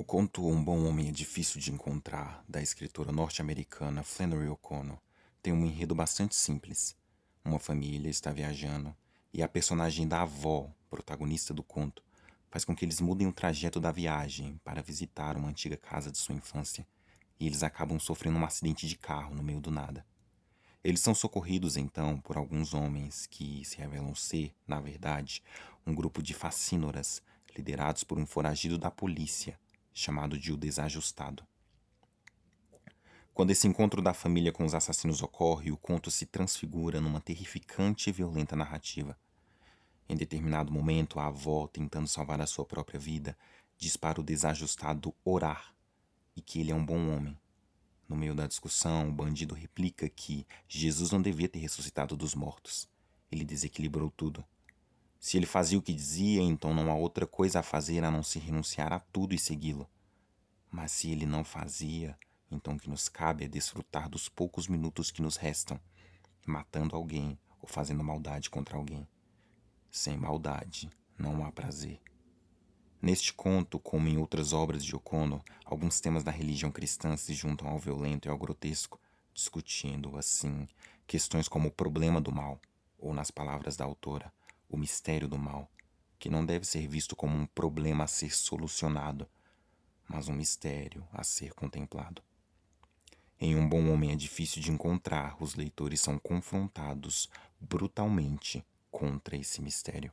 O conto Um Bom Homem é Difícil de Encontrar, da escritora norte-americana Flannery O'Connor, tem um enredo bastante simples. Uma família está viajando e a personagem da avó, protagonista do conto, faz com que eles mudem o trajeto da viagem para visitar uma antiga casa de sua infância e eles acabam sofrendo um acidente de carro no meio do nada. Eles são socorridos então por alguns homens que se revelam ser, na verdade, um grupo de facínoras liderados por um foragido da polícia chamado de O Desajustado. Quando esse encontro da família com os assassinos ocorre, o conto se transfigura numa terrificante e violenta narrativa. Em determinado momento, a avó, tentando salvar a sua própria vida, diz para o desajustado orar e que ele é um bom homem. No meio da discussão, o bandido replica que Jesus não devia ter ressuscitado dos mortos. Ele desequilibrou tudo. Se ele fazia o que dizia, então não há outra coisa a fazer a não se renunciar a tudo e segui-lo. Mas se ele não fazia, então o que nos cabe é desfrutar dos poucos minutos que nos restam, matando alguém ou fazendo maldade contra alguém. Sem maldade não há prazer. Neste conto, como em outras obras de O'Connor, alguns temas da religião cristã se juntam ao violento e ao grotesco, discutindo, assim, questões como o problema do mal, ou, nas palavras da autora, o mistério do mal, que não deve ser visto como um problema a ser solucionado, mas um mistério a ser contemplado. Em Um Bom Homem é difícil de encontrar, os leitores são confrontados brutalmente contra esse mistério.